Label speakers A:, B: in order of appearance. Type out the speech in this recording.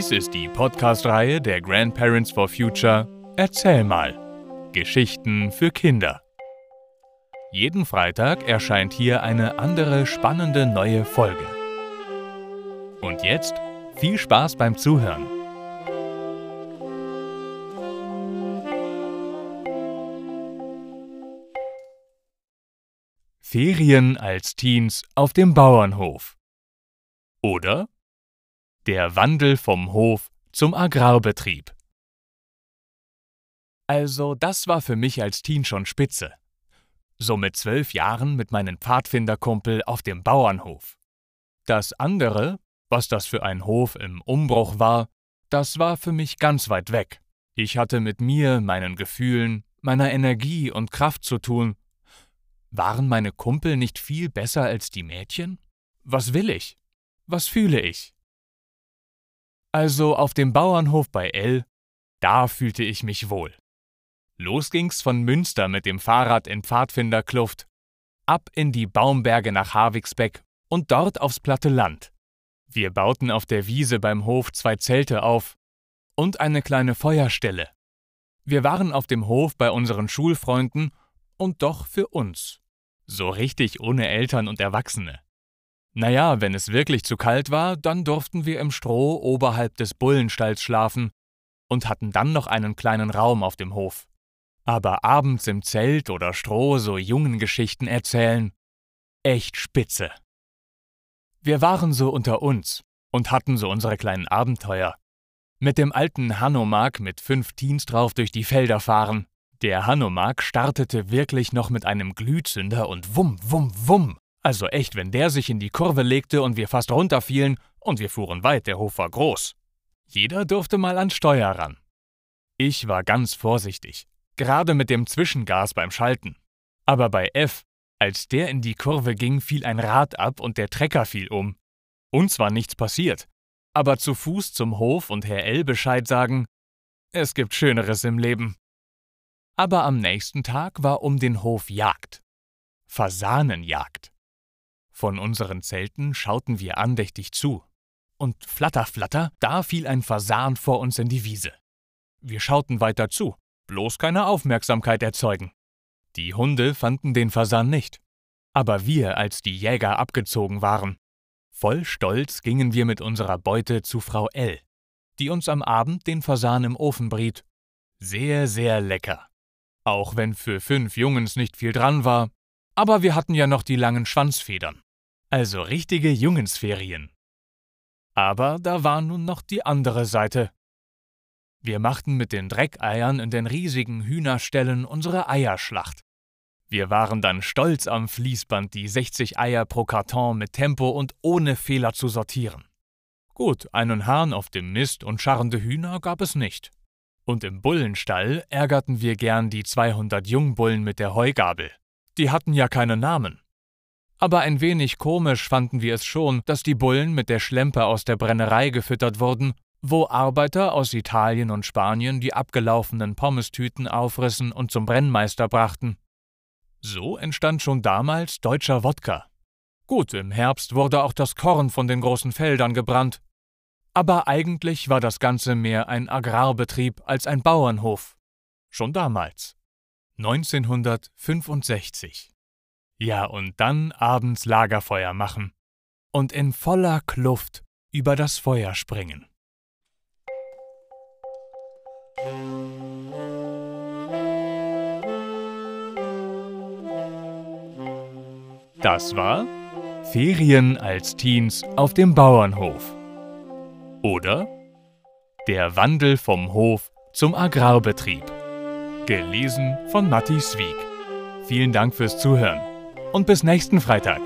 A: Dies ist die Podcast-Reihe der Grandparents for Future Erzähl mal. Geschichten für Kinder. Jeden Freitag erscheint hier eine andere spannende neue Folge. Und jetzt viel Spaß beim Zuhören. Ferien als Teens auf dem Bauernhof. Oder der Wandel vom Hof zum Agrarbetrieb. Also, das war für mich als Teen schon spitze. So mit zwölf Jahren mit meinem Pfadfinderkumpel auf dem Bauernhof. Das andere, was das für ein Hof im Umbruch war, das war für mich ganz weit weg. Ich hatte mit mir, meinen Gefühlen, meiner Energie und Kraft zu tun. Waren meine Kumpel nicht viel besser als die Mädchen? Was will ich? Was fühle ich? Also auf dem Bauernhof bei L, da fühlte ich mich wohl. Los ging's von Münster mit dem Fahrrad in Pfadfinderkluft, ab in die Baumberge nach Havigsbeck und dort aufs platte Land. Wir bauten auf der Wiese beim Hof zwei Zelte auf und eine kleine Feuerstelle. Wir waren auf dem Hof bei unseren Schulfreunden und doch für uns. So richtig ohne Eltern und Erwachsene. Naja, wenn es wirklich zu kalt war, dann durften wir im Stroh oberhalb des Bullenstalls schlafen und hatten dann noch einen kleinen Raum auf dem Hof. Aber abends im Zelt oder Stroh so jungen Geschichten erzählen, echt spitze. Wir waren so unter uns und hatten so unsere kleinen Abenteuer. Mit dem alten Hanomag mit fünf Teens drauf durch die Felder fahren. Der Hanomag startete wirklich noch mit einem Glühzünder und wumm, wumm, wumm also echt, wenn der sich in die Kurve legte und wir fast runterfielen und wir fuhren weit, der Hof war groß. Jeder durfte mal ans Steuer ran. Ich war ganz vorsichtig, gerade mit dem Zwischengas beim Schalten. Aber bei F, als der in die Kurve ging, fiel ein Rad ab und der Trecker fiel um. Uns war nichts passiert. Aber zu Fuß zum Hof und Herr L Bescheid sagen, es gibt Schöneres im Leben. Aber am nächsten Tag war um den Hof Jagd. Fasanenjagd. Von unseren Zelten schauten wir andächtig zu. Und flatter, flatter, da fiel ein Fasan vor uns in die Wiese. Wir schauten weiter zu, bloß keine Aufmerksamkeit erzeugen. Die Hunde fanden den Fasan nicht. Aber wir, als die Jäger abgezogen waren, voll Stolz gingen wir mit unserer Beute zu Frau L., die uns am Abend den Fasan im Ofen briet. Sehr, sehr lecker. Auch wenn für fünf Jungens nicht viel dran war, aber wir hatten ja noch die langen Schwanzfedern. Also richtige Jungensferien. Aber da war nun noch die andere Seite. Wir machten mit den Dreckeiern in den riesigen Hühnerställen unsere Eierschlacht. Wir waren dann stolz am Fließband, die 60 Eier pro Karton mit Tempo und ohne Fehler zu sortieren. Gut, einen Hahn auf dem Mist und scharrende Hühner gab es nicht. Und im Bullenstall ärgerten wir gern die 200 Jungbullen mit der Heugabel. Die hatten ja keine Namen. Aber ein wenig komisch fanden wir es schon, dass die Bullen mit der Schlempe aus der Brennerei gefüttert wurden, wo Arbeiter aus Italien und Spanien die abgelaufenen Pommestüten aufrissen und zum Brennmeister brachten. So entstand schon damals deutscher Wodka. Gut, im Herbst wurde auch das Korn von den großen Feldern gebrannt. Aber eigentlich war das Ganze mehr ein Agrarbetrieb als ein Bauernhof. Schon damals. 1965. Ja, und dann abends Lagerfeuer machen und in voller Kluft über das Feuer springen. Das war Ferien als Teens auf dem Bauernhof. Oder Der Wandel vom Hof zum Agrarbetrieb. Gelesen von Matti Swieg. Vielen Dank fürs Zuhören und bis nächsten Freitag.